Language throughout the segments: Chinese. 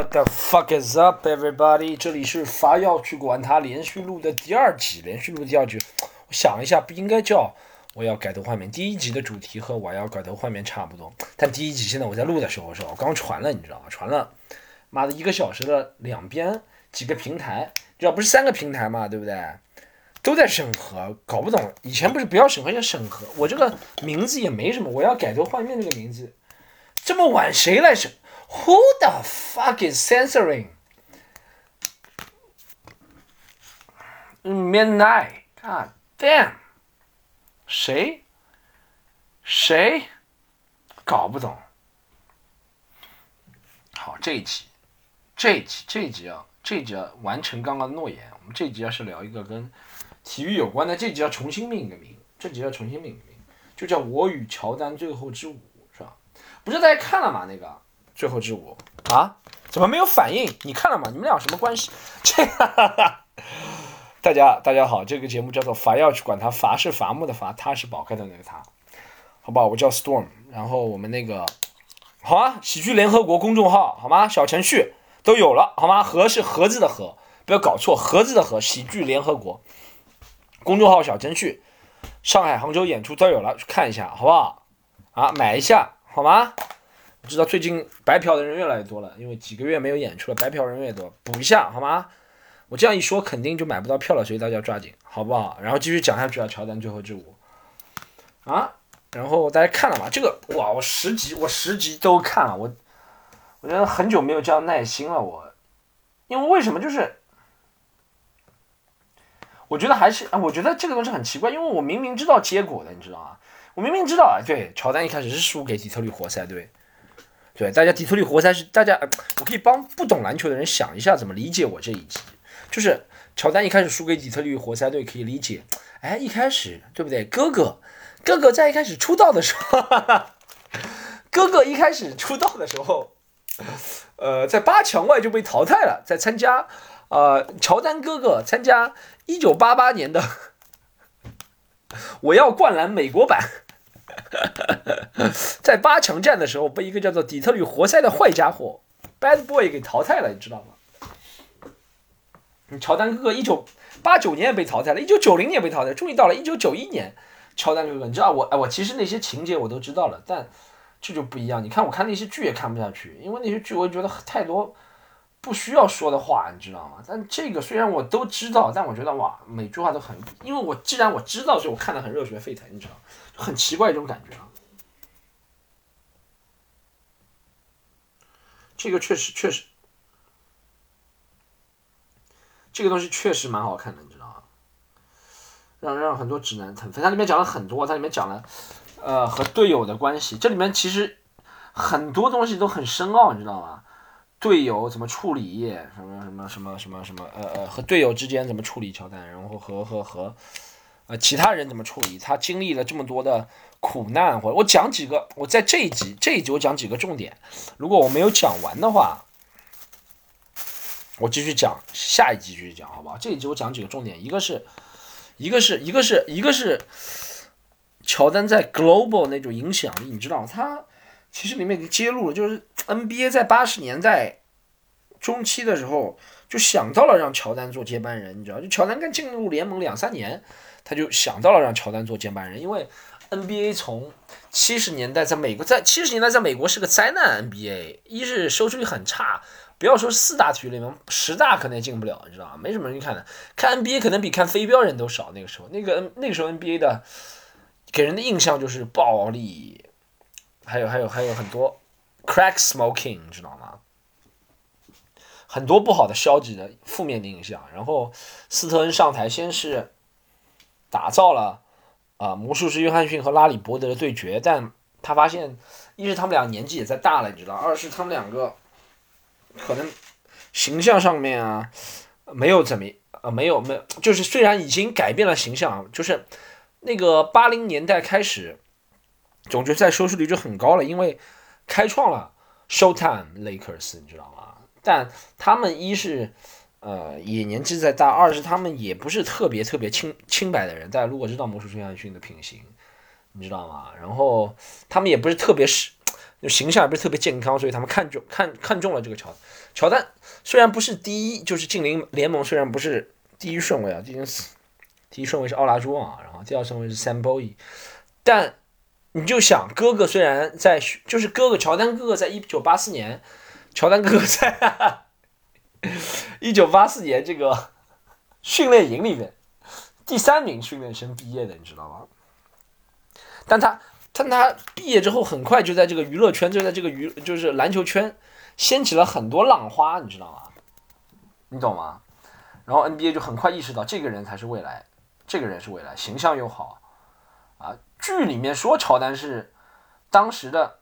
What the fuck is up, everybody？这里是伐要去管他连续录的第二集，连续录第二集。我想一下，不应该叫我要改头换面。第一集的主题和我要改头换面差不多，但第一集现在我在录的时候是吧？我刚传了，你知道吗？传了，妈的一个小时的两边几个平台，知道不是三个平台嘛？对不对？都在审核，搞不懂。以前不是不要审核，要审核。我这个名字也没什么，我要改头换面这个名字，这么晚谁来审？Who the fuck is censoring? Midnight, God damn！谁？谁？搞不懂。好，这一集，这一集，这一集啊，这一集要完成刚刚的诺言。我们这一集要是聊一个跟体育有关的，这集要重新命一个名，这集要重新命一个名，就叫《我与乔丹最后之舞》，是吧？不是大家看了吗？那个《最后之舞》啊，怎么没有反应？你看了吗？你们俩什么关系？这个，大家大家好，这个节目叫做“伐要去管他”，伐是伐木的伐，他是宝盖的那个他，好不好？我叫 Storm，然后我们那个好啊，喜剧联合国公众号好吗？小程序都有了好吗？盒是盒子的盒，不要搞错，盒子的盒，喜剧联合国。公众号小程序，上海、杭州演出都有了，去看一下，好不好？啊，买一下，好吗？我知道最近白嫖的人越来越多了，因为几个月没有演出了，白嫖人越多，补一下，好吗？我这样一说，肯定就买不到票了，所以大家抓紧，好不好？然后继续讲下去啊，乔丹最后之舞啊，然后大家看了吗？这个哇，我十集，我十集都看了，我我觉得很久没有这样耐心了，我，因为为什么就是？我觉得还是啊，我觉得这个东西很奇怪，因为我明明知道结果的，你知道吗？我明明知道啊，对，乔丹一开始是输给底特律活塞，对，对，大家底特律活塞是大家，我可以帮不懂篮球的人想一下怎么理解我这一集，就是乔丹一开始输给底特律活塞队可以理解，哎，一开始对不对？哥哥，哥哥在一开始出道的时候，哈 哈哥哥一开始出道的时候，呃，在八强外就被淘汰了，在参加。呃，乔丹哥哥参加一九八八年的 我要灌篮美国版，在八强战的时候被一个叫做底特律活塞的坏家伙 Bad Boy 给淘汰了，你知道吗？乔丹哥哥一九八九年也被淘汰了，一九九零年被淘汰，终于到了一九九一年，乔丹哥哥，你知道我哎，我其实那些情节我都知道了，但这就不一样。你看，我看那些剧也看不下去，因为那些剧我觉得太多。不需要说的话，你知道吗？但这个虽然我都知道，但我觉得哇，每句话都很，因为我既然我知道，所以我看的很热血沸腾，你知道，就很奇怪一种感觉啊。这个确实确实，这个东西确实蛮好看的，你知道吗？让让很多直男腾飞。它里面讲了很多，它里面讲了，呃，和队友的关系，这里面其实很多东西都很深奥，你知道吗？队友怎么处理？什么什么什么什么什么？呃呃，和队友之间怎么处理乔丹？然后和和和，呃，其他人怎么处理？他经历了这么多的苦难，或者我讲几个，我在这一集这一集我讲几个重点。如果我没有讲完的话，我继续讲下一集继续讲，好不好？这一集我讲几个重点，一个是，一个是一个是一个是乔丹在 global 那种影响力，你知道他。其实里面已经揭露了，就是 NBA 在八十年代中期的时候就想到了让乔丹做接班人，你知道，就乔丹刚进入联盟两三年，他就想到了让乔丹做接班人，因为 NBA 从七十年代在美国，在七十年代在美国是个灾难，NBA 一是收视率很差，不要说四大体育联盟，十大可能也进不了，你知道吗？没什么人看的，看 NBA 可能比看飞镖人都少。那个时候，那个那个时候 NBA 的给人的印象就是暴力。还有还有还有很多，crack smoking，你知道吗？很多不好的、消极的、负面的影响。然后斯特恩上台，先是打造了啊魔术师约翰逊和拉里伯德的对决，但他发现，一是他们俩年纪也在大了，你知道；二是他们两个可能形象上面啊没有怎么呃没有没有，就是虽然已经改变了形象，就是那个八零年代开始。总决赛收视率就很高了，因为开创了 Showtime Lakers，你知道吗？但他们一是呃也年纪在大，二是他们也不是特别特别清清白的人。大家如果知道魔术师约翰逊的品行，你知道吗？然后他们也不是特别是形象也不是特别健康，所以他们看中看看中了这个乔乔丹。虽然不是第一，就是近邻联盟，虽然不是第一顺位啊，第一第一顺位是奥拉朱旺，然后第二顺位是 Sam Bowie，但你就想，哥哥虽然在，就是哥哥乔丹哥哥在一九八四年，乔丹哥哥在 一九八四年这个训练营里面第三名训练生毕业的，你知道吗？但他。但他毕业之后，很快就在这个娱乐圈，就在这个娱就是篮球圈，掀起了很多浪花，你知道吗？你懂吗？然后 NBA 就很快意识到，这个人才是未来，这个人是未来，形象又好，啊，剧里面说乔丹是当时的，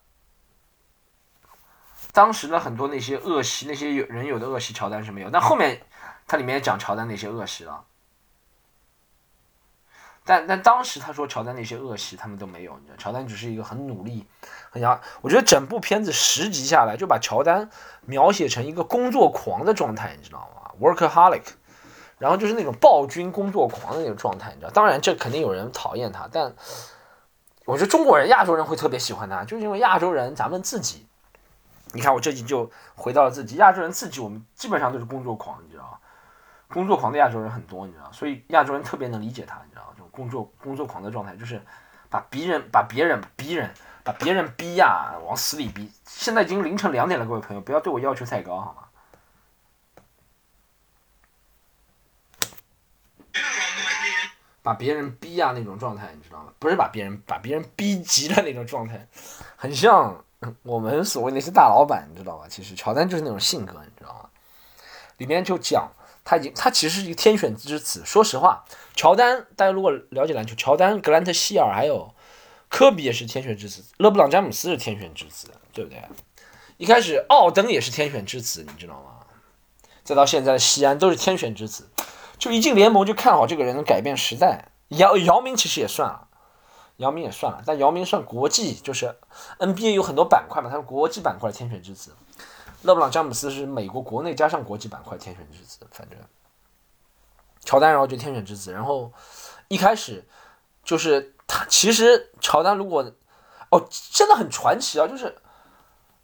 当时的很多那些恶习，那些有人有的恶习，乔丹是没有。但后面他里面讲乔丹那些恶习了。但但当时他说乔丹那些恶习他们都没有，你知道，乔丹只是一个很努力、很想。我觉得整部片子十集下来就把乔丹描写成一个工作狂的状态，你知道吗？workaholic，然后就是那种暴君、工作狂的那种状态，你知道。当然这肯定有人讨厌他，但我觉得中国人、亚洲人会特别喜欢他，就是因为亚洲人咱们自己，你看我这集就回到了自己，亚洲人自己我们基本上都是工作狂，你知道吗？工作狂的亚洲人很多，你知道，所以亚洲人特别能理解他，你知道。工作工作狂的状态，就是把别人把别人逼人，把别人逼呀，往死里逼。现在已经凌晨两点了，各位朋友，不要对我要求太高，好吗？把别人逼呀那种状态，你知道吗？不是把别人把别人逼急的那种状态，很像我们所谓那些大老板，你知道吧？其实乔丹就是那种性格，你知道吗？里面就讲。他已经，他其实是一个天选之子。说实话，乔丹，大家如果了解篮球，乔丹、格兰特希尔还有科比也是天选之子，勒布朗詹姆斯是天选之子，对不对？一开始奥登也是天选之子，你知道吗？再到现在的西安都是天选之子。就一进联盟就看好这个人能改变时代。姚姚明其实也算了，姚明也算了，但姚明算国际，就是 NBA 有很多板块嘛，他是国际板块的天选之子。勒布朗詹姆斯是美国国内加上国际板块天选之子，反正乔丹然后就天选之子，然后一开始就是他其实乔丹如果哦真的很传奇啊，就是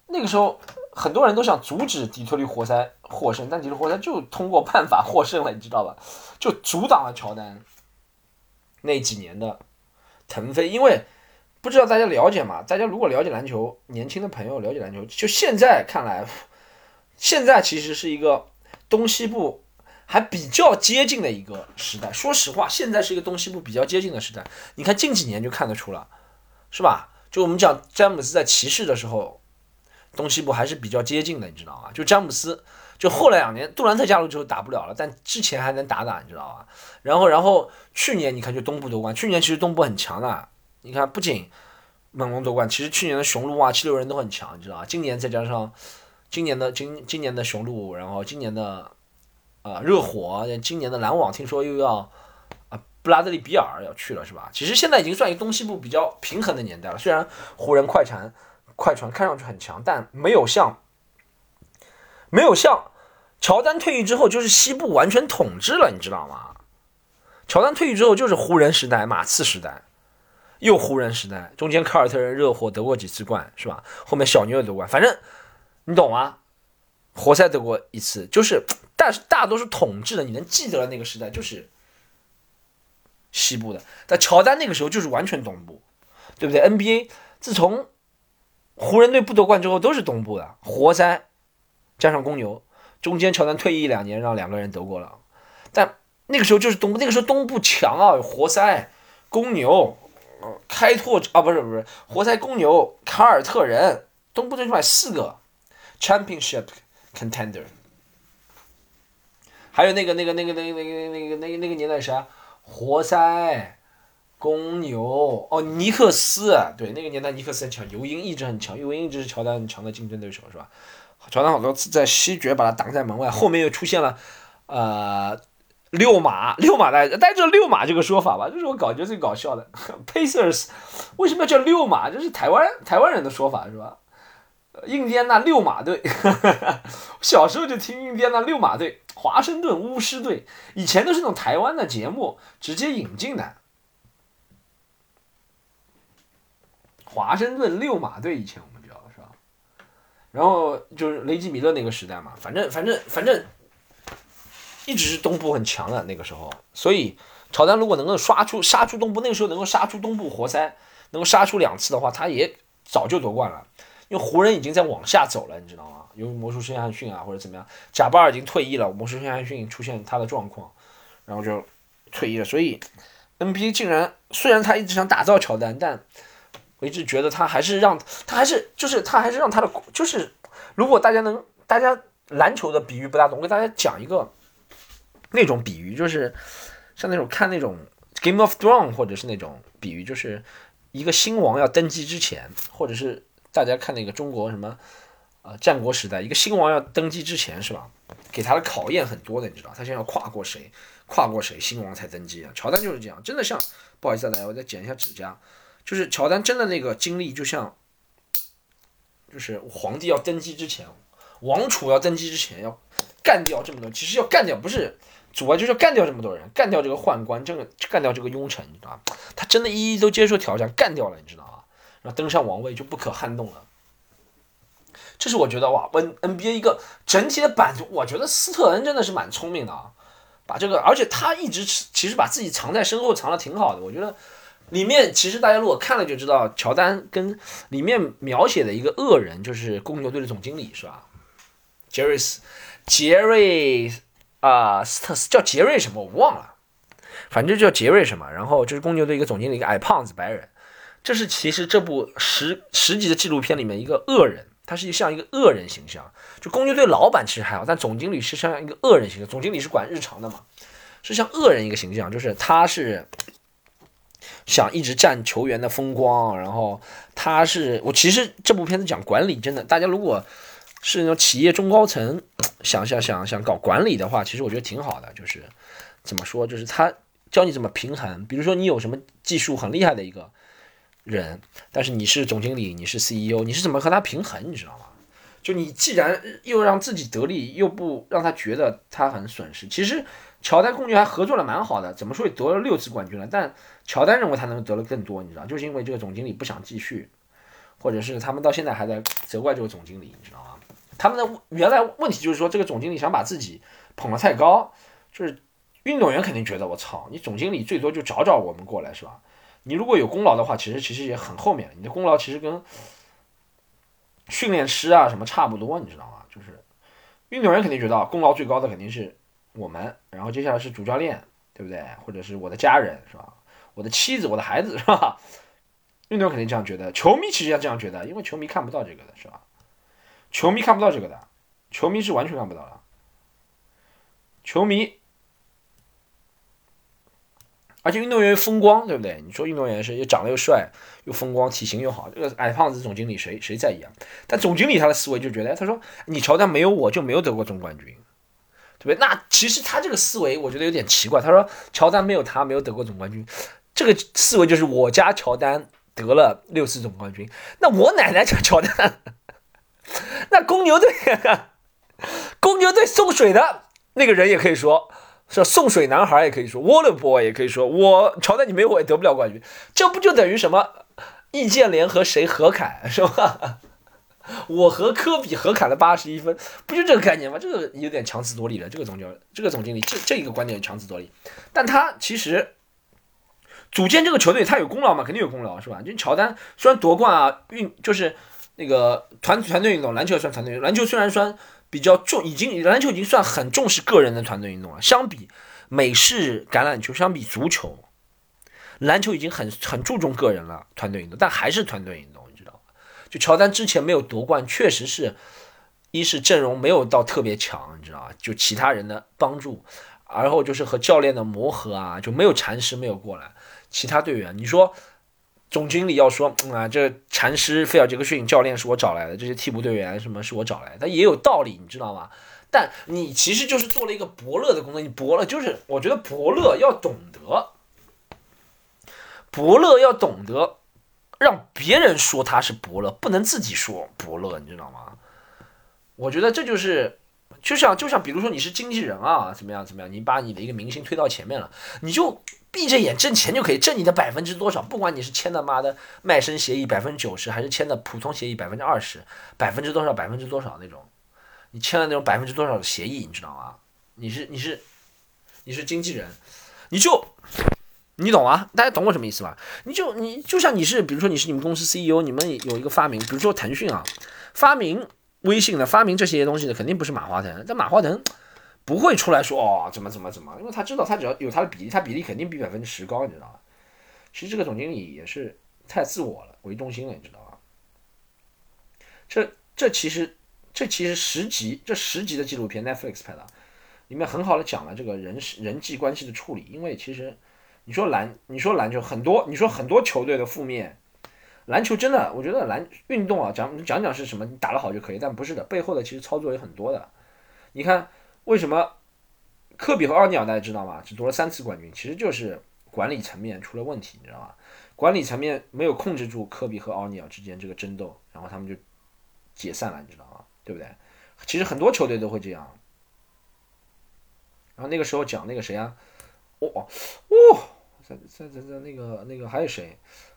那个时候很多人都想阻止底特律活塞获胜，但底特律活塞就通过办法获胜了，你知道吧？就阻挡了乔丹那几年的腾飞，因为。不知道大家了解吗？大家如果了解篮球，年轻的朋友了解篮球，就现在看来，现在其实是一个东西部还比较接近的一个时代。说实话，现在是一个东西部比较接近的时代。你看近几年就看得出了，是吧？就我们讲詹姆斯在骑士的时候，东西部还是比较接近的，你知道吗？就詹姆斯，就后来两年杜兰特加入之后打不了了，但之前还能打打，你知道吧？然后，然后去年你看就东部夺冠，去年其实东部很强的。你看，不仅猛龙夺冠，其实去年的雄鹿啊、七六人都很强，你知道吧？今年再加上今年的今今年的雄鹿，然后今年的啊热火，今年的篮网，听说又要啊布拉德利比尔要去了，是吧？其实现在已经算一个东西部比较平衡的年代了。虽然湖人、快船、快船看上去很强，但没有像没有像乔丹退役之后就是西部完全统治了，你知道吗？乔丹退役之后就是湖人时代、马刺时代。又湖人时代，中间凯尔特人、热火得过几次冠，是吧？后面小牛也夺冠，反正你懂吗？活塞得过一次，就是，但是大多数统治的，你能记得的那个时代就是西部的。但乔丹那个时候就是完全东部，对不对？NBA 自从湖人队不夺冠之后都是东部的，活塞加上公牛，中间乔丹退役两年，让两个人得过了。但那个时候就是东部，那个时候东部强啊，活塞、公牛。开拓啊，不是不是，活塞、公牛、凯尔特人，东部最起码四个 championship contender，还有那个那个那个那个那个那个那个那个年代啥，活塞、公牛，哦，尼克斯，对，那个年代尼克斯很强，尤因一直很强，尤因一直是乔丹很强的竞争对手，是吧？乔丹好多次在西决把他挡在门外，后面又出现了，呃。六马，六马大家大家知道六马这个说法吧？这是我感觉得最搞笑的。Pacers 为什么要叫六马？这是台湾台湾人的说法是吧？印第安纳六马队，小时候就听印第安纳六马队，华盛顿巫师队，以前都是那种台湾的节目直接引进的。华盛顿六马队以前？然后就是雷吉米勒那个时代嘛，反正反正反正一直是东部很强的那个时候，所以乔丹如果能够刷出杀出东部，那个时候能够杀出东部活塞，能够杀出两次的话，他也早就夺冠了。因为湖人已经在往下走了，你知道吗？由于魔术师约翰逊啊或者怎么样，贾巴尔已经退役了，魔术师约翰逊出现他的状况，然后就退役了。所以 NBA 竟然虽然他一直想打造乔丹，但我一直觉得他还是让他还是就是他还是让他的就是如果大家能大家篮球的比喻不大懂，我给大家讲一个那种比喻，就是像那种看那种 Game of Thrones 或者是那种比喻，就是一个新王要登基之前，或者是。大家看那个中国什么，呃，战国时代一个新王要登基之前是吧？给他的考验很多的，你知道，他先要跨过谁，跨过谁，新王才登基啊。乔丹就是这样，真的像，不好意思大家，我再剪一下指甲，就是乔丹真的那个经历就像，就是皇帝要登基之前，王储要登基之前要干掉这么多，其实要干掉不是主要就是要干掉这么多人，干掉这个宦官，这个干掉这个庸臣，你知道吧？他真的一一都接受挑战，干掉了，你知道吗？然后登上王位就不可撼动了，这是我觉得哇，N NBA 一个整体的版图，我觉得斯特恩真的是蛮聪明的啊，把这个，而且他一直其实把自己藏在身后，藏的挺好的。我觉得里面其实大家如果看了就知道，乔丹跟里面描写的一个恶人就是公牛队的总经理是吧？杰瑞斯，杰瑞啊，斯特斯叫杰瑞什么我忘了，反正叫杰瑞什么。然后就是公牛队一个总经理，一个矮胖子白人。这是其实这部十十集的纪录片里面一个恶人，他是像一个恶人形象。就公牛队老板其实还好，但总经理是像一个恶人形象。总经理是管日常的嘛，是像恶人一个形象，就是他是想一直占球员的风光，然后他是我其实这部片子讲管理，真的，大家如果是那种企业中高层，想想想想搞管理的话，其实我觉得挺好的。就是怎么说，就是他教你怎么平衡，比如说你有什么技术很厉害的一个。人，但是你是总经理，你是 CEO，你是怎么和他平衡？你知道吗？就你既然又让自己得利，又不让他觉得他很损失。其实乔丹公牛还合作的蛮好的，怎么说也得了六次冠军了。但乔丹认为他能得了更多，你知道，就是因为这个总经理不想继续，或者是他们到现在还在责怪这个总经理，你知道吗？他们的原来问题就是说这个总经理想把自己捧得太高，就是运动员肯定觉得我操，你总经理最多就找找我们过来是吧？你如果有功劳的话，其实其实也很后面。你的功劳其实跟训练师啊什么差不多，你知道吗？就是运动员肯定觉得功劳最高的肯定是我们，然后接下来是主教练，对不对？或者是我的家人，是吧？我的妻子，我的孩子，是吧？运动员肯定这样觉得，球迷其实要这样觉得，因为球迷看不到这个的，是吧？球迷看不到这个的，球迷是完全看不到的，球迷。而且运动员风光，对不对？你说运动员是又长得又帅，又风光，体型又好，这个矮胖子总经理谁谁在意啊？但总经理他的思维就觉得，他说你乔丹没有我就没有得过总冠军，对？那其实他这个思维我觉得有点奇怪。他说乔丹没有他没有得过总冠军，这个思维就是我家乔丹得了六次总冠军，那我奶奶家乔丹，那公牛队，公牛队送水的那个人也可以说。是送水男孩也可以说，Water Boy 也可以说，我乔丹你没有我也得不了冠军，这不就等于什么？易建联和谁合砍是吧？我和科比合砍了八十一分，不就这个概念吗？这个有点强词夺理了。这个总教这个总经理这这一个观点强词夺理，但他其实组建这个球队他有功劳嘛？肯定有功劳是吧？就乔丹虽然夺冠啊，运就是那个团团队运动，篮球也算团队运动，篮球虽然算。比较重，已经篮球已经算很重视个人的团队运动了。相比美式橄榄球，相比足球，篮球已经很很注重个人了，团队运动，但还是团队运动，就乔丹之前没有夺冠，确实是一是阵容没有到特别强，你知道吧？就其他人的帮助，然后就是和教练的磨合啊，就没有禅师没有过来，其他队员，你说。总经理要说啊，这禅师菲尔杰克逊教练是我找来的，这些替补队员什么是我找来的，他也有道理，你知道吗？但你其实就是做了一个伯乐的工作，你伯乐就是我觉得伯乐要懂得，伯乐要懂得让别人说他是伯乐，不能自己说伯乐，你知道吗？我觉得这就是就像就像比如说你是经纪人啊，怎么样怎么样，你把你的一个明星推到前面了，你就闭着眼挣钱就可以，挣你的百分之多少，不管你是签的妈的卖身协议百分之九十，还是签的普通协议百分之二十，百分之多少百分之多少那种，你签了那种百分之多少的协议，你知道吗？你是你是你是经纪人，你就你懂啊？大家懂我什么意思吧？你就你就像你是，比如说你是你们公司 CEO，你们有一个发明，比如说腾讯啊，发明。微信的发明这些东西的肯定不是马化腾，但马化腾不会出来说哦怎么怎么怎么，因为他知道他只要有他的比例，他比例肯定比百分之十高，你知道吧？其实这个总经理也是太自我了，为中心了，你知道吧？这这其实这其实十集这十集的纪录片 Netflix 拍的，里面很好的讲了这个人人际关系的处理，因为其实你说篮你说篮球很多你说很多球队的负面。篮球真的，我觉得篮运动啊，讲讲讲是什么，你打得好就可以，但不是的，背后的其实操作也很多的。你看，为什么科比和奥尼尔大家知道吗？只夺了三次冠军，其实就是管理层面出了问题，你知道吗？管理层面没有控制住科比和奥尼尔之间这个争斗，然后他们就解散了，你知道吗？对不对？其实很多球队都会这样。然后那个时候讲那个谁啊？哦哦，在在在在那个那个还有谁？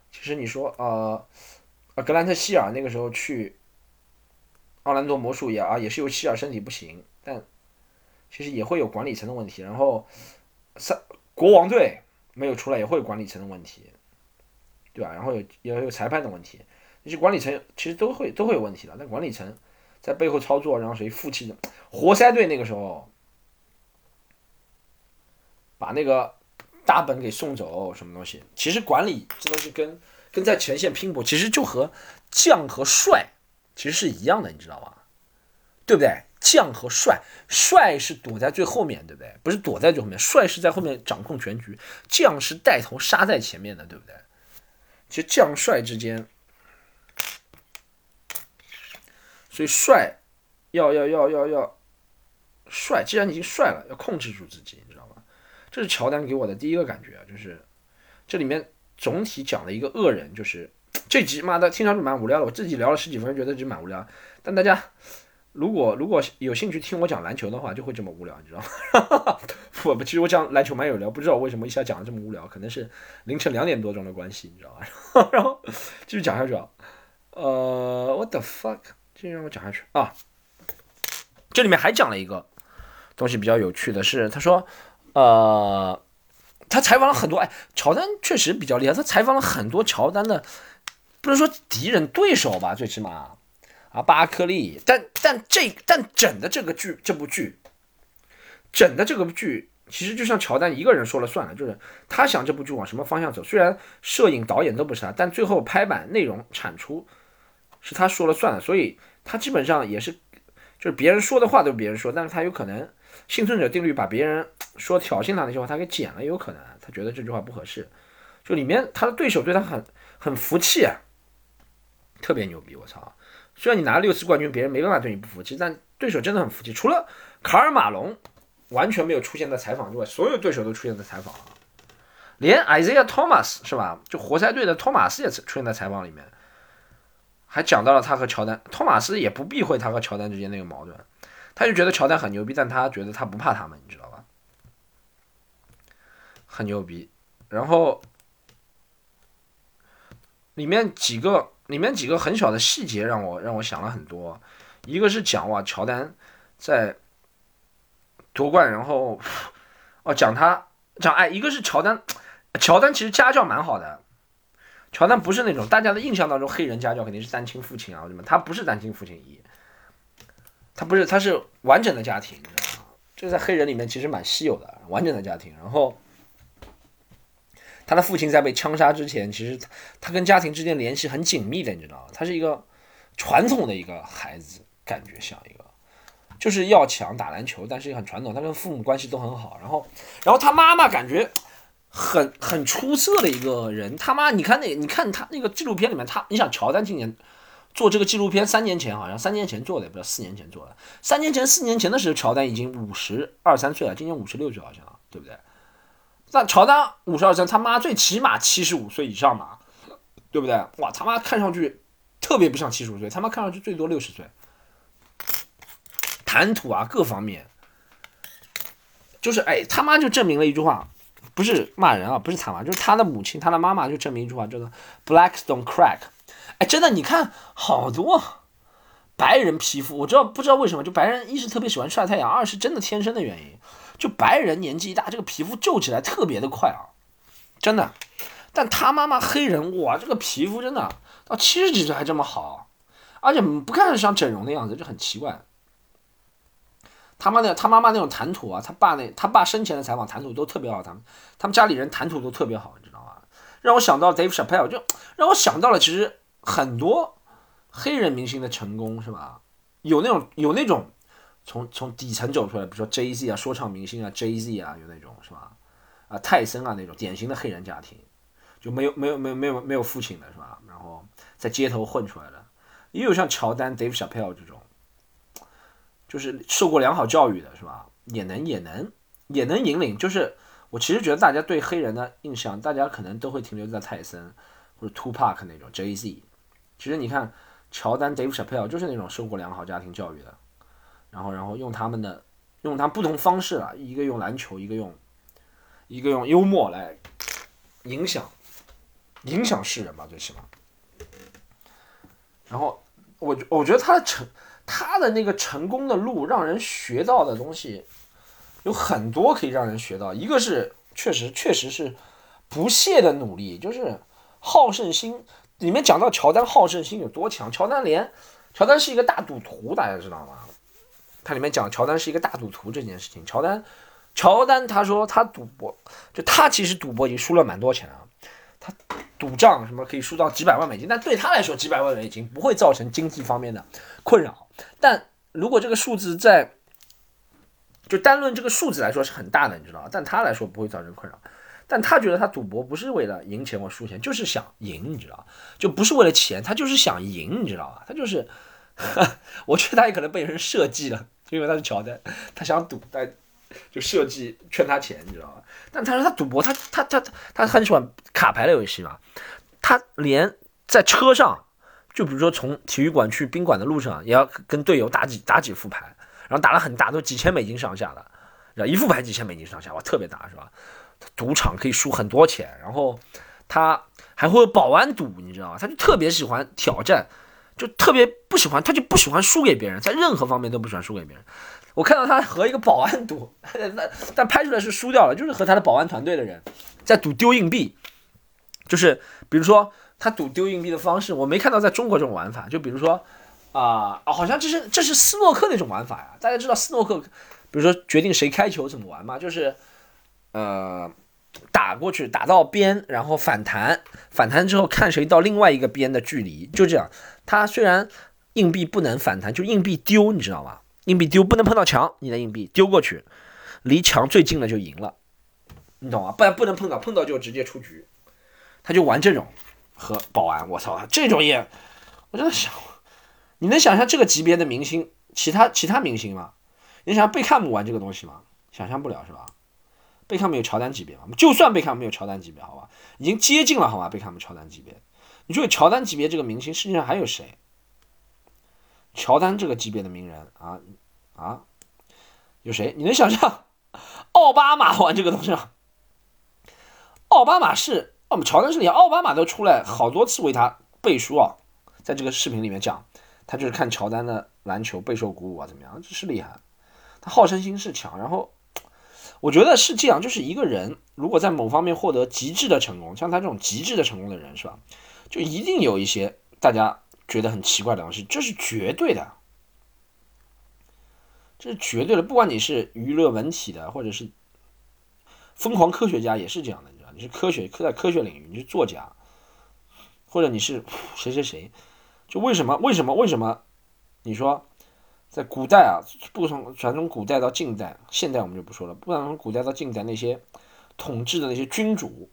其实你说，呃，呃，格兰特希尔那个时候去奥兰多魔术也啊，也是由希尔身体不行，但其实也会有管理层的问题。然后三国王队没有出来，也会有管理层的问题，对吧？然后有也有裁判的问题，那些管理层其实都会都会有问题的。但管理层在背后操作，然后谁负气的？活塞队那个时候把那个。大本给送走什么东西？其实管理这东西跟跟在前线拼搏，其实就和将和帅其实是一样的，你知道吗？对不对？将和帅，帅是躲在最后面，对不对？不是躲在最后面，帅是在后面掌控全局，将是带头杀在前面的，对不对？其实将帅之间，所以帅要要要要要帅，既然已经帅了，要控制住自己。这是乔丹给我的第一个感觉啊，就是这里面总体讲了一个恶人，就是这集妈的听上去蛮无聊的，我自己聊了十几分钟，觉得这集蛮无聊。但大家如果如果有兴趣听我讲篮球的话，就会这么无聊，你知道吗？我不，其实我讲篮球蛮有聊，不知道为什么一下讲的这么无聊，可能是凌晨两点多钟的关系，你知道吧？然后继续讲下去啊，呃，what the fuck，继续让我讲下去啊。这里面还讲了一个东西比较有趣的是，他说。呃，他采访了很多，哎，乔丹确实比较厉害。他采访了很多乔丹的，不能说敌人、对手吧，最起码啊，巴克利。但但这但整的这个剧，这部剧，整的这个剧，其实就像乔丹一个人说了算了，就是他想这部剧往什么方向走。虽然摄影导演都不是他，但最后拍板、内容产出是他说了算了。所以他基本上也是，就是别人说的话都别人说，但是他有可能。幸存者定律，把别人说挑衅他那句话，他给剪了，有可能，他觉得这句话不合适。就里面他的对手对他很很服气啊，特别牛逼，我操！虽然你拿了六次冠军，别人没办法对你不服气，但对手真的很服气。除了卡尔马龙完全没有出现在采访之外，所有对手都出现在采访，连 Isaiah Thomas 是吧？就活塞队的托马斯也出现在采访里面，还讲到了他和乔丹，托马斯也不避讳他和乔丹之间那个矛盾。他就觉得乔丹很牛逼，但他觉得他不怕他们，你知道吧？很牛逼。然后里面几个里面几个很小的细节让我让我想了很多。一个是讲哇，乔丹在夺冠，然后哦讲他讲哎，一个是乔丹，乔丹其实家教蛮好的。乔丹不是那种大家的印象当中黑人家教肯定是单亲父亲啊什么，他不是单亲父亲一。他不是，他是完整的家庭，你知道吗？这在黑人里面其实蛮稀有的，完整的家庭。然后，他的父亲在被枪杀之前，其实他他跟家庭之间联系很紧密的，你知道吗？他是一个传统的一个孩子，感觉像一个，就是要强打篮球，但是也很传统。他跟父母关系都很好。然后，然后他妈妈感觉很很出色的一个人。他妈，你看那，你看他那个纪录片里面，他你想乔丹今年。做这个纪录片三年前好像三年前做的，也不知道四年前做的。三年前、四年前的时候，乔丹已经五十二三岁了，今年五十六岁好像，对不对？那乔丹五十二三，他妈最起码七十五岁以上嘛，对不对？哇，他妈看上去特别不像七十五岁，他妈看上去最多六十岁。谈吐啊各方面，就是哎他妈就证明了一句话，不是骂人啊，不是他妈，就是他的母亲，他的妈妈就证明一句话，叫做 “blacks don't crack”。哎，真的，你看好多白人皮肤，我知道不知道为什么，就白人一是特别喜欢晒太阳，二是真的天生的原因，就白人年纪一大，这个皮肤皱起来特别的快啊，真的。但他妈妈黑人，哇，这个皮肤真的到七十几岁还这么好，而且不看像整容的样子，就很奇怪。他妈的，他妈妈那种谈吐啊，他爸那他爸生前的采访谈吐都特别好，他们他们家里人谈吐都特别好，你知道吗？让我想到 Dave Chappelle，就让我想到了其实很多黑人明星的成功，是吧？有那种有那种从从底层走出来，比如说 Jay Z 啊，说唱明星啊，Jay Z 啊，有那种是吧？啊，泰森啊，那种典型的黑人家庭。就没有没有没有没有没有父亲的是吧？然后在街头混出来的，也有像乔丹、Dave Chappelle 这种，就是受过良好教育的是吧？也能也能也能引领。就是我其实觉得大家对黑人的印象，大家可能都会停留在泰森或者 Two Pac 那种 Jay Z。其实你看乔丹、Dave Chappelle 就是那种受过良好家庭教育的，然后然后用他们的用他不同方式啊，一个用篮球，一个用一个用幽默来影响。影响世人吧，最起码。然后我我觉得他成他的那个成功的路，让人学到的东西有很多可以让人学到。一个是确实确实是不懈的努力，就是好胜心。里面讲到乔丹好胜心有多强，乔丹连乔丹是一个大赌徒，大家知道吗？它里面讲乔丹是一个大赌徒这件事情。乔丹乔丹他说他赌博，就他其实赌博已经输了蛮多钱了。他赌账什么可以输到几百万美金，但对他来说几百万美金不会造成经济方面的困扰。但如果这个数字在，就单论这个数字来说是很大的，你知道？但他来说不会造成困扰。但他觉得他赌博不是为了赢钱或输钱，就是想赢，你知道就不是为了钱，他就是想赢，你知道吧？他就是，我觉得他也可能被人设计了，因为他是乔丹，他想赌，但。就设计圈他钱，你知道吧？但他说他赌博，他他他他很喜欢卡牌的游戏嘛。他连在车上，就比如说从体育馆去宾馆的路上，也要跟队友打几打几副牌，然后打了很大，都几千美金上下的，然后一副牌几千美金上下，哇，特别大，是吧？赌场可以输很多钱，然后他还会有保安赌，你知道吗？他就特别喜欢挑战，就特别不喜欢，他就不喜欢输给别人，在任何方面都不喜欢输给别人。我看到他和一个保安赌，那 但拍出来是输掉了，就是和他的保安团队的人在赌丢硬币，就是比如说他赌丢硬币的方式，我没看到在中国这种玩法。就比如说啊，好像这是这是斯诺克那种玩法呀。大家知道斯诺克，比如说决定谁开球怎么玩吗？就是呃打过去打到边，然后反弹，反弹之后看谁到另外一个边的距离，就这样。他虽然硬币不能反弹，就硬币丢，你知道吗？硬币丢不能碰到墙，你的硬币丢过去，离墙最近的就赢了，你懂吗？不然不能碰到，碰到就直接出局。他就玩这种和保安，我操，这种也，我真的想，你能想象这个级别的明星，其他其他明星吗？你想贝克汉姆玩这个东西吗？想象不了是吧？贝克汉姆有乔丹级别吗？就算贝克汉姆有乔丹级别，好吧，已经接近了，好吧？贝克汉姆乔丹级别，你说乔丹级别这个明星，世界上还有谁？乔丹这个级别的名人啊啊，有谁？你能想象 奥巴马玩这个东西吗？奥巴马是我们乔丹是连奥巴马都出来好多次为他背书啊，在这个视频里面讲，他就是看乔丹的篮球备受鼓舞啊，怎么样？这是厉害，他好胜心是强。然后我觉得是这样，就是一个人如果在某方面获得极致的成功，像他这种极致的成功的人，是吧？就一定有一些大家。觉得很奇怪的东西，这是绝对的，这是绝对的。不管你是娱乐文体的，或者是疯狂科学家，也是这样的。你知道，你是科学科在科学领域，你是作家，或者你是谁谁谁，就为什么为什么为什么？你说在古代啊，不从传从古代到近代，现代我们就不说了。不管从古代到近代，那些统治的那些君主，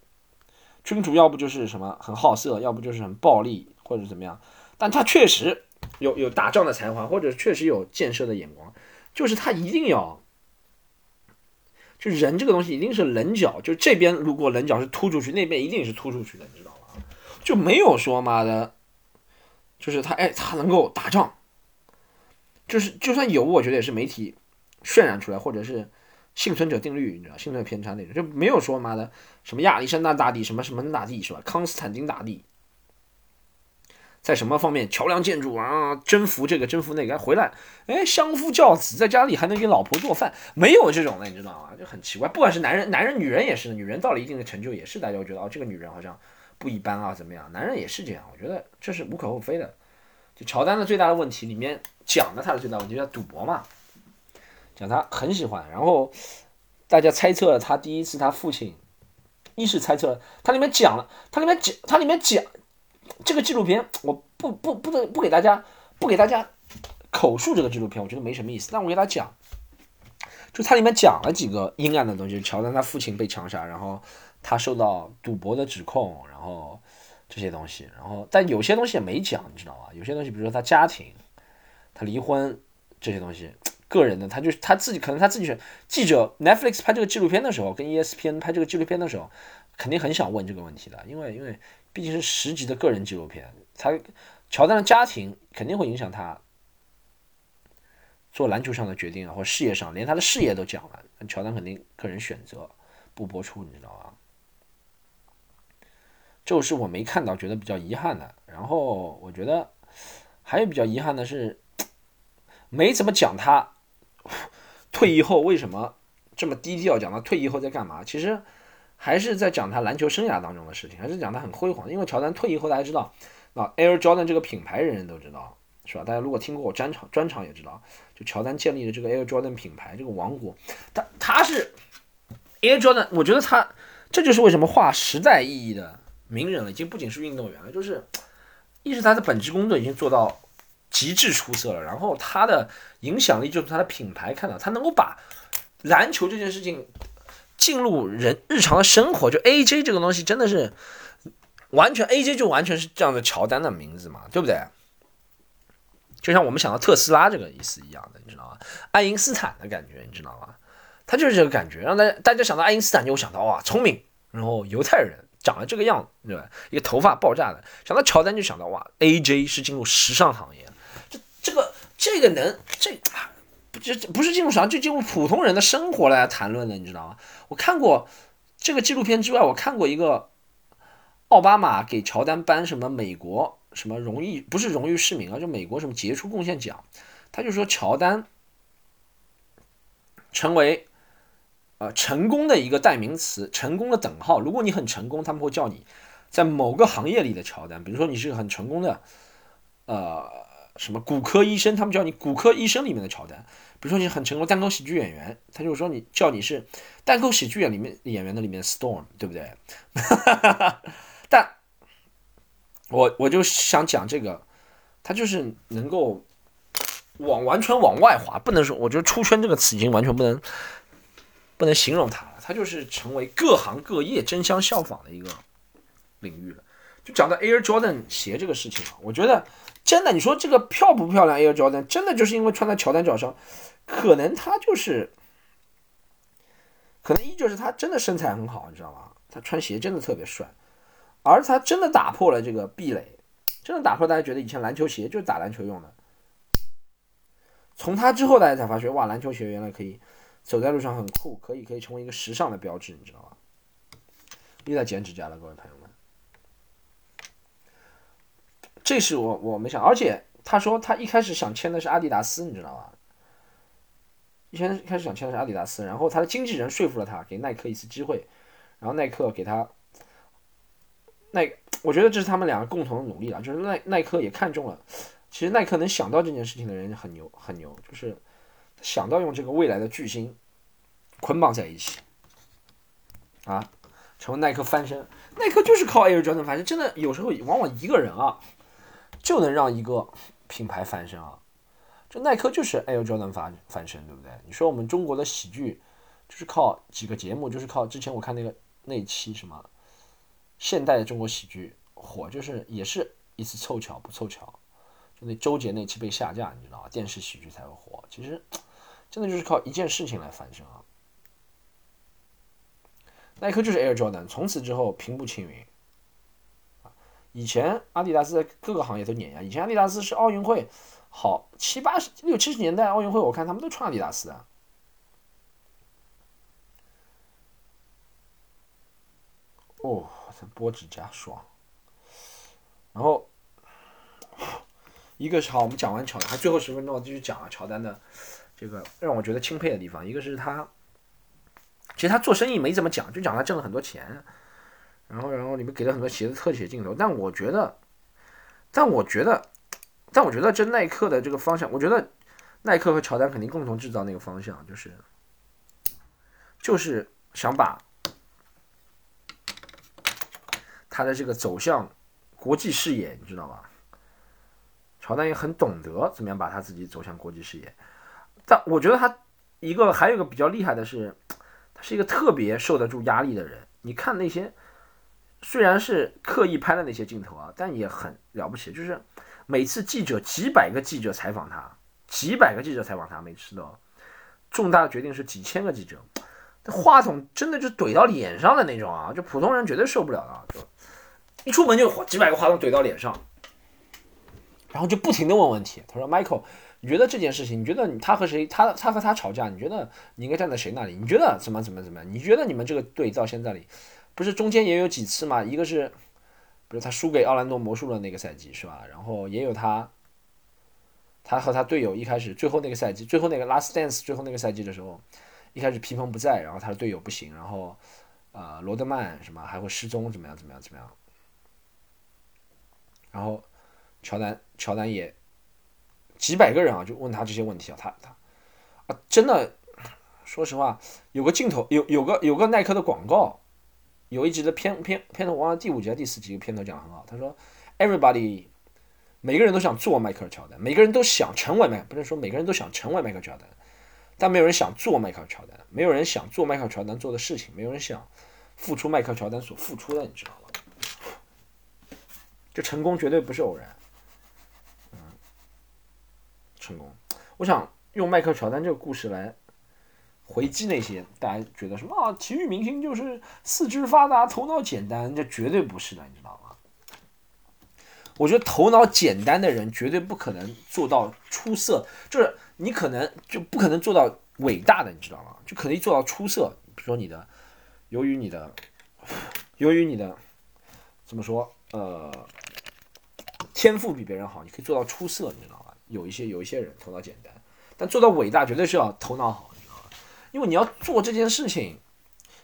君主要不就是什么很好色，要不就是很暴力，或者怎么样。但他确实有有打仗的才华，或者确实有建设的眼光，就是他一定要，就人这个东西一定是棱角，就这边如果棱角是突出去，那边一定是突出去的，你知道吗？就没有说妈的，就是他哎，他能够打仗，就是就算有，我觉得也是媒体渲染出来，或者是幸存者定律，你知道，幸存者偏差那种，就没有说妈的什么亚历山大大帝，什么什么大帝是吧？康斯坦丁大帝。在什么方面桥梁建筑啊，征服这个征服那个，回来哎相夫教子，在家里还能给老婆做饭，没有这种的，你知道吗？就很奇怪。不管是男人，男人女人也是，女人到了一定的成就也是，大家会觉得哦，这个女人好像不一般啊，怎么样？男人也是这样，我觉得这是无可厚非的。就乔丹的最大的问题里面讲的他的最大问题叫赌博嘛，讲他很喜欢，然后大家猜测他第一次他父亲，一是猜测他里面讲了，他里面讲他里面讲。这个纪录片我不不不能不给大家不给大家口述这个纪录片，我觉得没什么意思。但我给大家讲，就他里面讲了几个阴暗的东西，乔丹他父亲被枪杀，然后他受到赌博的指控，然后这些东西，然后但有些东西也没讲，你知道吗？有些东西，比如说他家庭，他离婚这些东西，个人的，他就他自己可能他自己选记者 Netflix 拍这个纪录片的时候，跟 ESPN 拍这个纪录片的时候，肯定很想问这个问题的，因为因为。毕竟是十集的个人纪录片，他乔丹的家庭肯定会影响他做篮球上的决定啊，或事业上，连他的事业都讲了，乔丹肯定个人选择不播出，你知道吧？这是我没看到，觉得比较遗憾的。然后我觉得还有比较遗憾的是，没怎么讲他退役后为什么这么低调，讲他退役后在干嘛？其实。还是在讲他篮球生涯当中的事情，还是讲他很辉煌。因为乔丹退役后，大家知道，那 Air Jordan 这个品牌人人都知道，是吧？大家如果听过我专场，专场也知道，就乔丹建立的这个 Air Jordan 品牌这个王国，他他是 Air Jordan，我觉得他这就是为什么划时代意义的名人了，已经不仅是运动员了，就是一是他的本职工作已经做到极致出色了，然后他的影响力就是他的品牌看到他能够把篮球这件事情。进入人日常的生活，就 A J 这个东西真的是完全 A J 就完全是这样的乔丹的名字嘛，对不对？就像我们想到特斯拉这个意思一样的，你知道吗？爱因斯坦的感觉，你知道吗？他就是这个感觉，让大家大家想到爱因斯坦就会想到哇聪明，然后犹太人长了这个样子，对吧？一个头发爆炸的，想到乔丹就想到哇 A J 是进入时尚行业，这这个这个能这不。这不是进入啥，就进入普通人的生活来谈论的，你知道吗？我看过这个纪录片之外，我看过一个奥巴马给乔丹颁什么美国什么荣誉，不是荣誉市民啊，就美国什么杰出贡献奖。他就说乔丹成为呃成功的一个代名词，成功的等号。如果你很成功，他们会叫你在某个行业里的乔丹。比如说你是个很成功的呃。什么骨科医生，他们叫你骨科医生里面的乔丹。比如说你很成功单口喜剧演员，他就说你叫你是单口喜剧演里面演员的里面 Storm，对不对？但我我就想讲这个，他就是能够往完全往外滑，不能说，我觉得出圈这个词已经完全不能不能形容他了，他就是成为各行各业争相效仿的一个领域了。就讲到 Air Jordan 鞋这个事情啊，我觉得。真的，你说这个漂不漂亮？Air Jordan 真的就是因为穿在乔丹脚上，可能他就是，可能一就是他真的身材很好，你知道吗？他穿鞋真的特别帅，而他真的打破了这个壁垒，真的打破大家觉得以前篮球鞋就是打篮球用的。从他之后，大家才发觉哇，篮球鞋原来可以走在路上很酷，可以可以成为一个时尚的标志，你知道吗？又在剪指甲了，各位朋友们。这是我我没想，而且他说他一开始想签的是阿迪达斯，你知道吧？一开始开始想签的是阿迪达斯，然后他的经纪人说服了他，给耐克一次机会，然后耐克给他耐，我觉得这是他们两个共同的努力了，就是耐耐克也看中了，其实耐克能想到这件事情的人很牛很牛，就是想到用这个未来的巨星捆绑在一起，啊，成为耐克翻身，耐克就是靠 Air Jordan 翻身，真的有时候往往一个人啊。就能让一个品牌翻身啊！这耐克就是 Air Jordan 翻翻身，对不对？你说我们中国的喜剧就是靠几个节目，就是靠之前我看那个那期什么现代的中国喜剧火，就是也是一次凑巧不凑巧，就那周杰那期被下架，你知道吗？电视喜剧才会火。其实真的就是靠一件事情来翻身啊！耐克就是 Air Jordan，从此之后平步青云。以前阿迪达斯在各个行业都碾压，以前阿迪达斯是奥运会好七八十六七十年代奥运会，我看他们都穿阿迪达斯的。哦，这波指甲爽。然后 一个是好，我们讲完乔丹，还最后十分钟我继续讲啊乔丹的这个让我觉得钦佩的地方，一个是他，其实他做生意没怎么讲，就讲他挣了很多钱。然后，然后里面给了很多鞋子特写镜头，但我觉得，但我觉得，但我觉得这耐克的这个方向，我觉得耐克和乔丹肯定共同制造那个方向，就是，就是想把他的这个走向国际视野，你知道吧？乔丹也很懂得怎么样把他自己走向国际视野，但我觉得他一个还有一个比较厉害的是，他是一个特别受得住压力的人。你看那些。虽然是刻意拍的那些镜头啊，但也很了不起。就是每次记者几百个记者采访他，几百个记者采访他，每次都重大的决定是几千个记者，话筒真的就怼到脸上的那种啊，就普通人绝对受不了的。就一出门就几百个话筒怼到脸上，然后就不停的问问题。他说：“Michael，你觉得这件事情？你觉得他和谁？他他和他吵架？你觉得你应该站在谁那里？你觉得怎么怎么怎么样？你觉得你们这个队到现在里？”不是中间也有几次嘛？一个是，比如他输给奥兰多魔术的那个赛季是吧？然后也有他，他和他队友一开始最后那个赛季，最后那个 Last Dance 最后那个赛季的时候，一开始皮蓬不在，然后他的队友不行，然后呃罗德曼什么还会失踪，怎么样怎么样怎么样？然后乔丹乔丹也几百个人啊就问他这些问题啊，他他啊真的说实话，有个镜头有有个有个耐克的广告。有一集的片片片头，忘了第五集还是第四集，片头讲的很好。他说：“Everybody，每个人都想做迈克尔乔丹，每个人都想成为迈，不是说每个人都想成为迈克尔乔丹，但没有人想做迈克尔乔丹，没有人想做迈克尔乔丹做的事情，没有人想付出迈克尔乔丹所付出的，你知道吗？这成功绝对不是偶然。成功，我想用迈克乔丹这个故事来。”回击那些大家觉得什么啊？体育明星就是四肢发达、头脑简单，这绝对不是的，你知道吗？我觉得头脑简单的人绝对不可能做到出色，就是你可能就不可能做到伟大的，你知道吗？就可能做到出色。比如说你的，由于你的，由于你的怎么说？呃，天赋比别人好，你可以做到出色，你知道吗？有一些有一些人头脑简单，但做到伟大绝对是要头脑好。你知道吗因为你要做这件事情，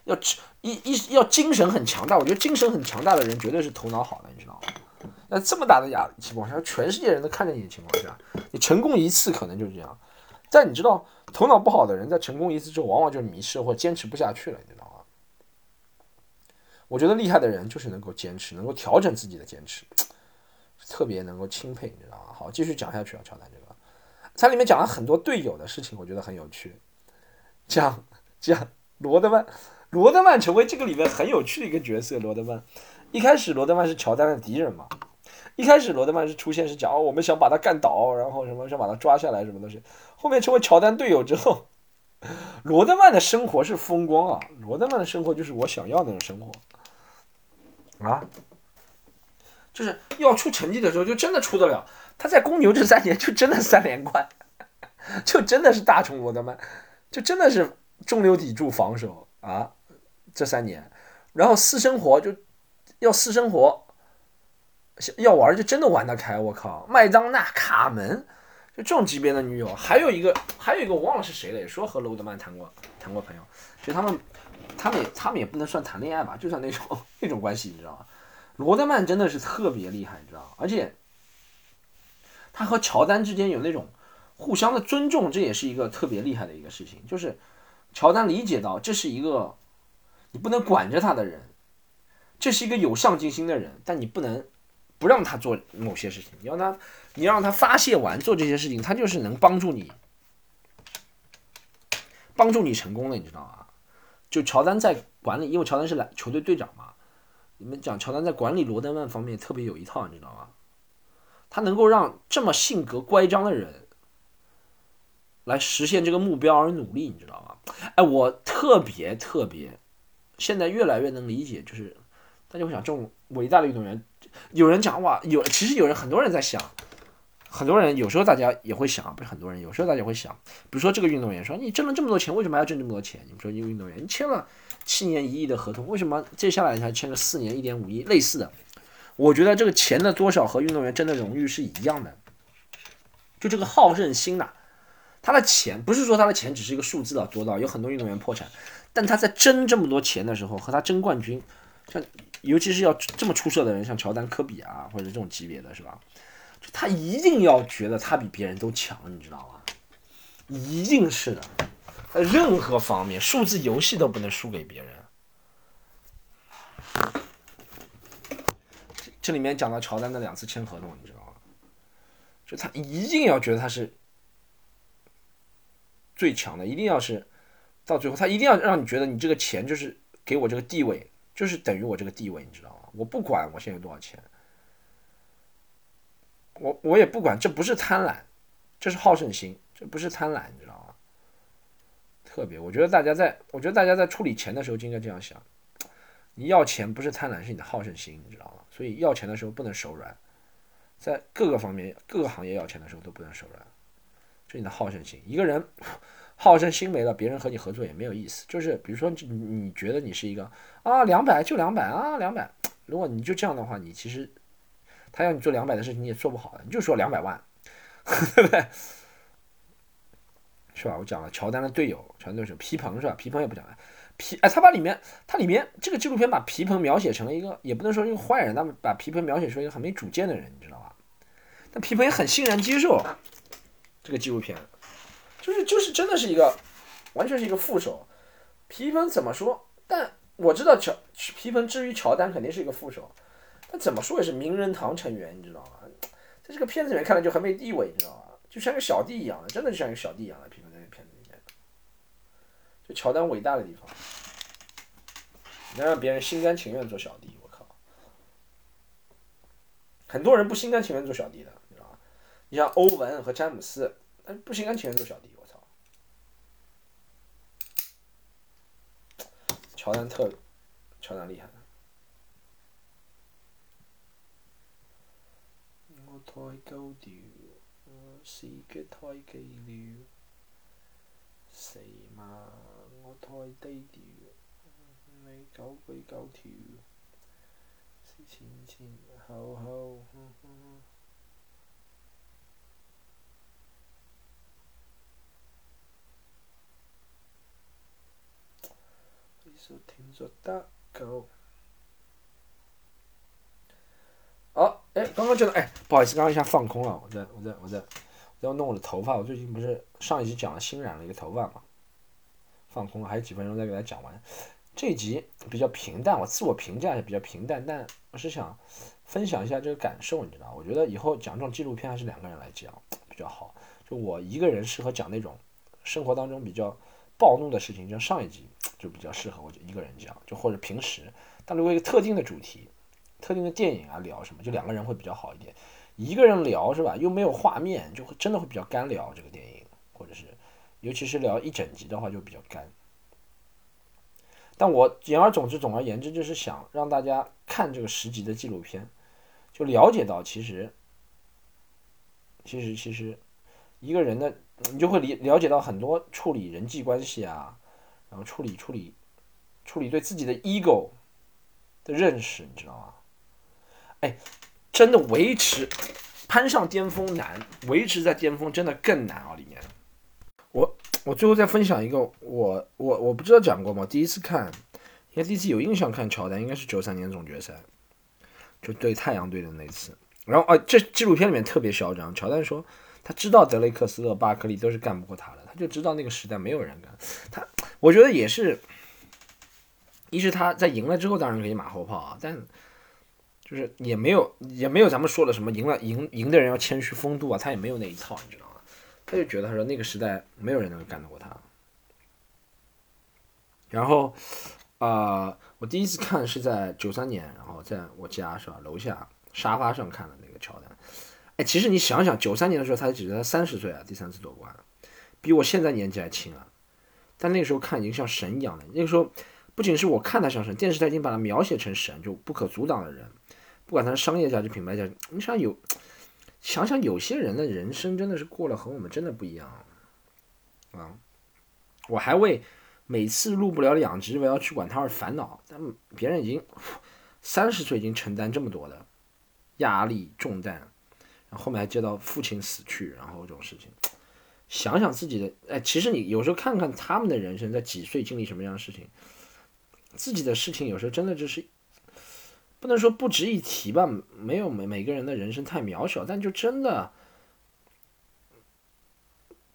要一一要精神很强大。我觉得精神很强大的人绝对是头脑好的，你知道吗？那这么大的压力情况下，全世界人都看着你的情况下，你成功一次可能就是这样。但你知道，头脑不好的人在成功一次之后，往往就迷失或坚持不下去了，你知道吗？我觉得厉害的人就是能够坚持，能够调整自己的坚持，特别能够钦佩，你知道吗？好，继续讲下去啊，乔丹这个，它里面讲了很多队友的事情，我觉得很有趣。讲讲罗德曼，罗德曼成为这个里面很有趣的一个角色。罗德曼一开始，罗德曼是乔丹的敌人嘛？一开始，罗德曼是出现是讲哦，我们想把他干倒，然后什么想把他抓下来，什么东西。后面成为乔丹队友之后，罗德曼的生活是风光啊！罗德曼的生活就是我想要那种生活啊，就是要出成绩的时候就真的出得了。他在公牛这三年就真的三连冠，就真的是大虫罗德曼。就真的是中流砥柱防守啊，这三年，然后私生活就要私生活，要玩就真的玩得开。我靠，麦当娜、卡门，就这种级别的女友，还有一个，还有一个我忘了是谁了，也说和罗德曼谈过谈过朋友。其实他们，他们也他们也不能算谈恋爱吧，就算那种 那种关系，你知道吗？罗德曼真的是特别厉害，你知道？而且他和乔丹之间有那种。互相的尊重，这也是一个特别厉害的一个事情。就是乔丹理解到，这是一个你不能管着他的人，这是一个有上进心的人，但你不能不让他做某些事情。你要他，你让他发泄完做这些事情，他就是能帮助你，帮助你成功的，你知道吗？就乔丹在管理，因为乔丹是篮球队队长嘛，你们讲乔丹在管理罗德曼方面特别有一套，你知道吗？他能够让这么性格乖张的人。来实现这个目标而努力，你知道吗？哎，我特别特别，现在越来越能理解，就是大家会想这种伟大的运动员，有人讲哇，有其实有人很多人在想，很多人有时候大家也会想，不是很多人，有时候大家会想，比如说这个运动员说你挣了这么多钱，为什么还要挣这么多钱？你们说一个运动员你签了七年一亿的合同，为什么接下来才签个四年一点五亿？类似的，我觉得这个钱的多少和运动员争的荣誉是一样的，就这个好胜心呐。他的钱不是说他的钱只是一个数字啊，多到有很多运动员破产，但他在争这么多钱的时候，和他争冠军，像尤其是要这么出色的人，像乔丹、科比啊，或者这种级别的是吧？就他一定要觉得他比别人都强，你知道吗？一定是的，任何方面，数字游戏都不能输给别人。这里面讲到乔丹的两次签合同，你知道吗？就他一定要觉得他是。最强的一定要是到最后，他一定要让你觉得你这个钱就是给我这个地位，就是等于我这个地位，你知道吗？我不管我现在有多少钱，我我也不管，这不是贪婪，这是好胜心，这不是贪婪，你知道吗？特别，我觉得大家在，我觉得大家在处理钱的时候就应该这样想：你要钱不是贪婪，是你的好胜心，你知道吗？所以要钱的时候不能手软，在各个方面、各个行业要钱的时候都不能手软。就你的好胜心，一个人 好胜心没了，别人和你合作也没有意思。就是比如说，你你觉得你是一个啊，两百就两百啊，两百。如果你就这样的话，你其实他要你做两百的事情，你也做不好的。你就说两百万，对不对？是吧？我讲了乔丹的队友，乔丹队友皮蓬是吧？皮蓬也不讲了，皮哎，他把里面他里面这个纪录片把皮蓬描写成了一个，也不能说一个坏人，他们把皮蓬描写出一个很没主见的人，你知道吧？但皮蓬也很欣然接受。这个纪录片，就是就是真的是一个，完全是一个副手。皮蓬怎么说？但我知道乔皮蓬至于乔丹肯定是一个副手，但怎么说也是名人堂成员，你知道吗？在这个片子里面看来就很没地位，你知道吗？就像个小弟一样的，真的就像一个小弟一样的。乔丹伟大的地方，能让别人心甘情愿做小弟。我靠，很多人不心甘情愿做小弟的。你知道吗？你像欧文和詹姆斯，不心甘情愿做小弟，我操！乔丹特，乔丹厉害。我太高调，我是个太低调，死嘛！我太低调，你高贵高调，是前前后后。听着打狗。好，哎，刚刚觉得，哎，不好意思，刚刚一下放空了，我在，我在，我在，我在弄我的头发。我最近不是上一集讲了新染了一个头发嘛，放空了，还有几分钟再给大家讲完。这一集比较平淡，我自我评价也比较平淡，但我是想分享一下这个感受，你知道我觉得以后讲这种纪录片还是两个人来讲比较好，就我一个人适合讲那种生活当中比较。暴怒的事情，像上一集就比较适合我就一个人讲，就或者平时，但如果一个特定的主题、特定的电影啊聊什么，就两个人会比较好一点。一个人聊是吧？又没有画面，就会真的会比较干聊这个电影，或者是尤其是聊一整集的话就比较干。但我言而总之，总而言之，就是想让大家看这个十集的纪录片，就了解到其实，其实其实一个人的。你就会理了解到很多处理人际关系啊，然后处理处理处理对自己的 ego 的认识，你知道吗？哎，真的维持攀上巅峰难，维持在巅峰真的更难啊！里面，我最后再分享一个，我我我不知道讲过吗？第一次看，应该第一次有印象看乔丹，应该是九三年总决赛，就对太阳队的那次。然后啊，这纪录片里面特别嚣张，乔丹说。他知道德雷克斯、勒巴克利都是干不过他的，他就知道那个时代没有人干他。我觉得也是，一是他在赢了之后当然可以马后炮啊，但就是也没有也没有咱们说的什么赢了赢赢的人要谦虚风度啊，他也没有那一套，你知道吗？他就觉得他说那个时代没有人能够干得过他。然后啊，我第一次看是在九三年，然后在我家是吧，楼下沙发上看的那个乔丹。哎其实你想想，九三年的时候，他只才三十岁啊，第三次夺冠，比我现在年纪还轻啊。但那个时候看已经像神一样的。那个时候不仅是我看他像神，电视台已经把他描写成神，就不可阻挡的人。不管他是商业价值、品牌价值，你想有想想有些人的人生真的是过了和我们真的不一样啊！我还为每次录不了两集我要去管他而烦恼，但别人已经三十岁已经承担这么多的压力重担，然后后面还接到父亲死去，然后这种事情，想想自己的哎，其实你有时候看看他们的人生在几岁经历什么样的事情，自己的事情有时候真的就是。不能说不值一提吧，没有每每个人的人生太渺小，但就真的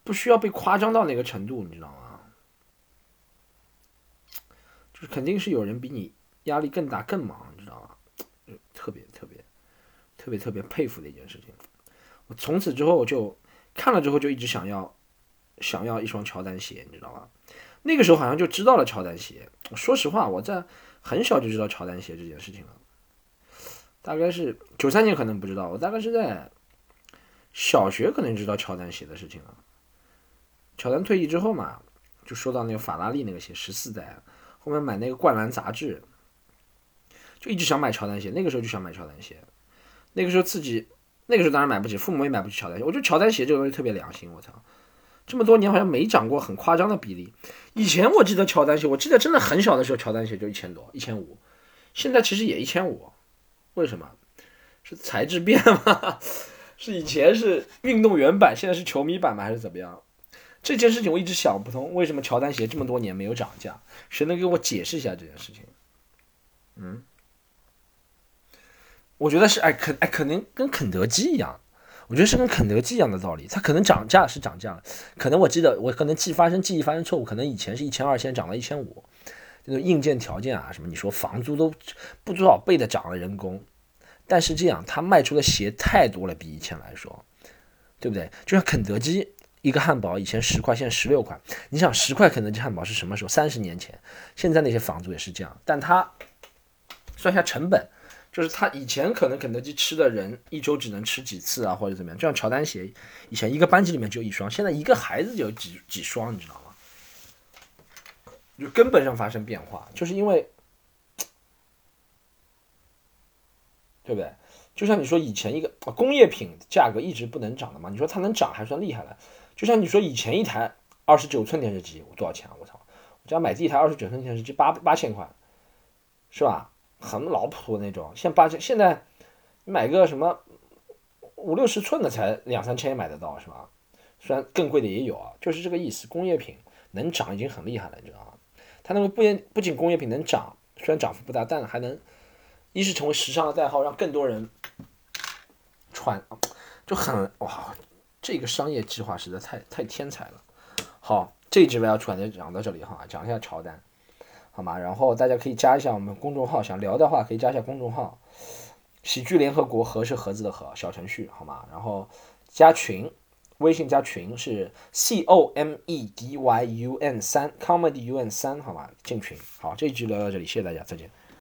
不需要被夸张到那个程度，你知道吗？就是肯定是有人比你压力更大、更忙，你知道吗？特别特别特别特别佩服的一件事情。我从此之后就看了之后就一直想要想要一双乔丹鞋，你知道吗？那个时候好像就知道了乔丹鞋。说实话，我在很小就知道乔丹鞋这件事情了。大概是九三年，可能不知道。我大概是在小学，可能知道乔丹鞋的事情了。乔丹退役之后嘛，就说到那个法拉利那个鞋十四代，后面买那个《灌篮》杂志，就一直想买乔丹鞋。那个时候就想买乔丹鞋。那个时候自己，那个时候当然买不起，父母也买不起乔丹鞋。我觉得乔丹鞋这个东西特别良心。我操，这么多年好像没涨过很夸张的比例。以前我记得乔丹鞋，我记得真的很小的时候，乔丹鞋就一千多、一千五，现在其实也一千五。为什么？是材质变了吗？是以前是运动员版，现在是球迷版吗？还是怎么样？这件事情我一直想不通，为什么乔丹鞋这么多年没有涨价？谁能给我解释一下这件事情？嗯，我觉得是哎肯哎可能跟肯德基一样，我觉得是跟肯德基一样的道理，它可能涨价是涨价了，可能我记得我可能记发生记忆发生错误，可能以前是一千二，现在涨了一千五。那种硬件条件啊，什么你说房租都不多少倍的涨了人工，但是这样他卖出的鞋太多了，比以前来说，对不对？就像肯德基一个汉堡以前十块，现在十六块。你想十块肯德基汉堡是什么时候？三十年前。现在那些房租也是这样，但他算下成本，就是他以前可能肯德基吃的人一周只能吃几次啊，或者怎么样。就像乔丹鞋，以前一个班级里面就一双，现在一个孩子就有几几双，你知道吗？就根本上发生变化，就是因为，对不对？就像你说以前一个工业品价格一直不能涨的嘛，你说它能涨还算厉害了。就像你说以前一台二十九寸电视机多少钱啊？我操！我家买第一台二十九寸电视机八八千块，是吧？很老普那种。现八千，现在你买个什么五六十寸的才两三千也买得到，是吧？虽然更贵的也有啊，就是这个意思。工业品能涨已经很厉害了，你知道吗？它那个不仅不仅工业品能涨，虽然涨幅不大，但还能一是成为时尚的代号，让更多人穿，就很哇，这个商业计划实在太太天才了。好，这一集我要传就讲到这里哈，讲一下乔丹，好吗？然后大家可以加一下我们公众号，想聊的话可以加一下公众号，喜剧联合国和是盒子的和小程序，好吗？然后加群。微信加群是 c o m e d y u n 三 comedy u n 三，好吧，进群。好，这一集聊到这里，谢谢大家，再见。